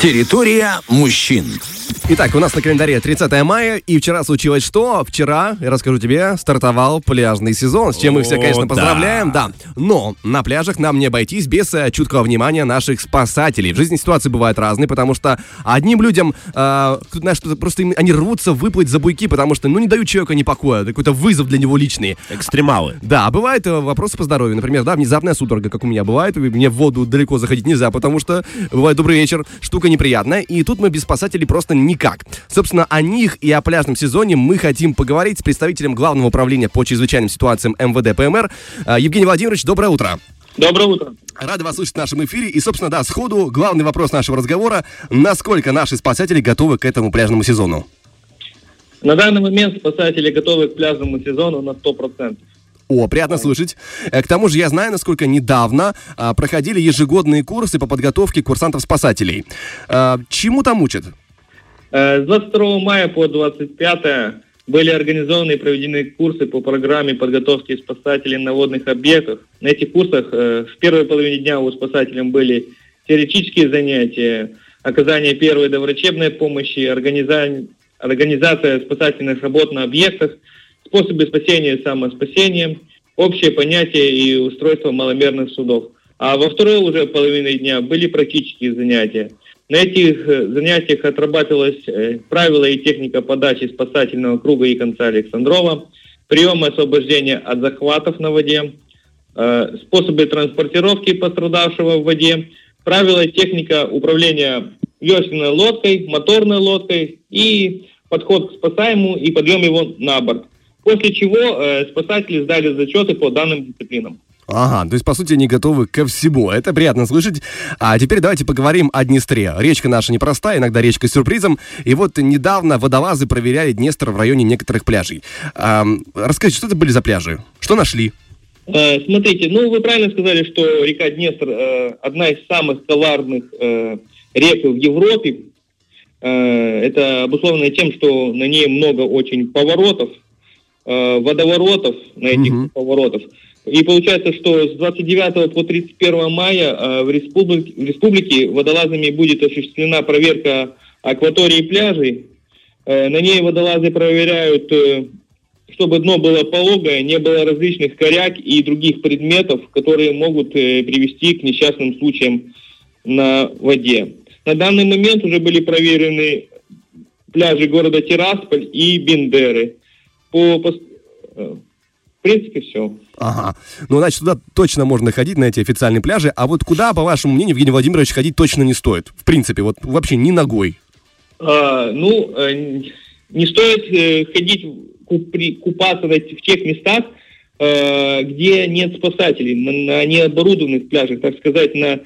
Территория мужчин. Итак, у нас на календаре 30 мая, и вчера случилось что? Вчера, я расскажу тебе, стартовал пляжный сезон, с чем мы все, конечно, поздравляем, да. Но на пляжах нам не обойтись без э, чуткого внимания наших спасателей. В жизни ситуации бывают разные, потому что одним людям, э, знаешь, просто им, они рвутся выплыть за буйки, потому что, ну, не дают человеку ни покоя, какой-то вызов для него личный. Экстремалы. Да, а бывают э, вопросы по здоровью, например, да, внезапная судорога, как у меня бывает, мне в воду далеко заходить нельзя, потому что, бывает, добрый вечер, штука неприятная, и тут мы без спасателей просто никак. Собственно, о них и о пляжном сезоне мы хотим поговорить с представителем Главного управления по чрезвычайным ситуациям МВД ПМР. А, Евгений Владимирович, доброе утро. Доброе утро. Рады вас слышать в нашем эфире. И, собственно, да, сходу главный вопрос нашего разговора. Насколько наши спасатели готовы к этому пляжному сезону? На данный момент спасатели готовы к пляжному сезону на 100%. О, приятно слышать. Э, К тому же я знаю, насколько недавно а, проходили ежегодные курсы по подготовке курсантов-спасателей. А, чему там учат? Э, С 22 мая по 25 были организованы и проведены курсы по программе подготовки спасателей на водных объектах. На этих курсах э, в первой половине дня у спасателей были теоретические занятия, оказание первой доврачебной помощи, организа- организация спасательных работ на объектах, способы спасения и самоспасения, общее понятие и устройство маломерных судов. А во второй уже половине дня были практические занятия. На этих э, занятиях отрабатывалось э, правила и техника подачи спасательного круга и конца Александрова, приемы освобождения от захватов на воде, э, способы транспортировки пострадавшего в воде, правила и техника управления весельной лодкой, моторной лодкой и подход к спасаемому и подъем его на борт. После чего спасатели сдали зачеты по данным дисциплинам. Ага, то есть, по сути, они готовы ко всему. Это приятно слышать. А теперь давайте поговорим о Днестре. Речка наша непростая, иногда речка с сюрпризом. И вот недавно водолазы проверяли Днестр в районе некоторых пляжей. Ам, расскажите, что это были за пляжи? Что нашли? Э, Смотрите, ну вы правильно сказали, что река Днестр э, одна из самых коварных э, рек в Европе. Э, это обусловлено тем, что на ней много очень поворотов, э, водоворотов на этих Мгм. поворотов. И получается, что с 29 по 31 мая э, в, республике, в республике водолазами будет осуществлена проверка акватории пляжей. Э, На ней водолазы проверяют э, чтобы дно было пологое, не было различных коряк и других предметов, которые могут привести к несчастным случаям на воде. На данный момент уже были проверены пляжи города Тирасполь и Бендеры. По, принципе, все. Ага. Ну, значит, туда точно можно ходить, на эти официальные пляжи. А вот куда, по вашему мнению, Евгений Владимирович, ходить точно не стоит? В принципе, вот вообще ни ногой. А, ну, э, не стоит э, ходить купаться в тех местах, э, где нет спасателей, на, необорудованных пляжах, так сказать, на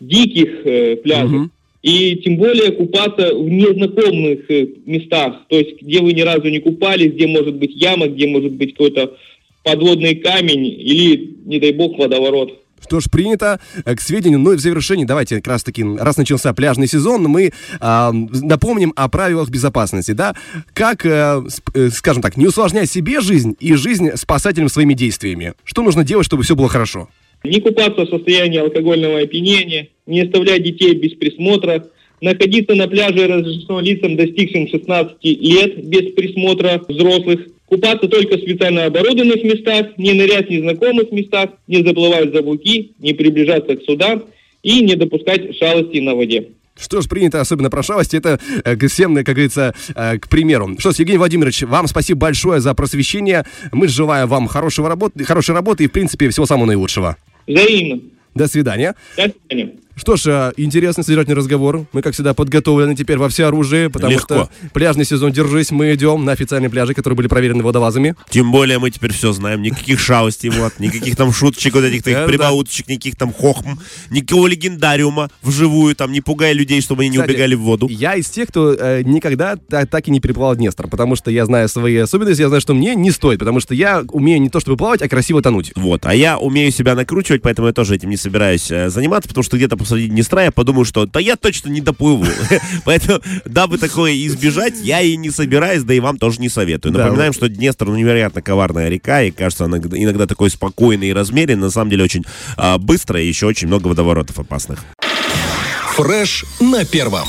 диких пляжах. Мгм. И тем более купаться в незнакомых местах, то есть где вы ни разу не купались, где может быть яма, где может быть какой-то подводный камень или, не дай бог, водоворот. Что ж, принято э, к сведению. Ну и в завершении, давайте как раз таки, раз начался пляжный сезон, мы а, напомним о правилах безопасности, да? Как, э, э, скажем так, не усложнять себе жизнь и жизнь спасателям своими действиями. Что нужно делать, чтобы все было хорошо? Не купаться в состоянии алкогольного опьянения, не оставлять детей без присмотра, находиться на пляже разрешено лицам, достигшим 16 лет без присмотра взрослых, купаться только в специально оборудованных местах, не нырять в незнакомых местах, не заплывать за буки, не приближаться к судам и не допускать шалости на воде. Что ж, принято, особенно про шалости, это э, всем, как говорится, э, к примеру. Что ж, Евгений Владимирович, вам спасибо большое за просвещение. Мы желаем вам хорошего работы, хорошей работы и, в принципе, всего самого наилучшего. Взаимно. До свидания. До свидания. Что ж, э, интересный содержательный разговор. Мы, как всегда, подготовлены теперь во всеоружии, потому Легко. что пляжный сезон, держись, мы идем на официальные пляжи, которые были проверены водолазами. Тем более мы теперь все знаем. Никаких шалостей, вот, никаких там шуточек, вот этих прибауточек, никаких там хохм, никакого легендариума вживую, там, не пугая людей, чтобы они не убегали в воду. Я из тех, кто э, никогда та- так и не переплывал Днестр, потому что я знаю свои особенности, я знаю, что мне не стоит, потому что я умею не то чтобы плавать, а красиво тонуть. Вот, а я умею себя накручивать, поэтому я тоже этим не собираюсь э, заниматься, потому что где-то посреди Днестра я подумаю, что да я точно не доплыву. Поэтому, дабы такое избежать, я и не собираюсь, да и вам тоже не советую. Напоминаем, что Днестр ну, невероятно коварная река, и кажется, она иногда- иногда такой спокойный и размеренный, на самом деле очень а, быстро, и еще очень много водоворотов опасных. Фреш на первом.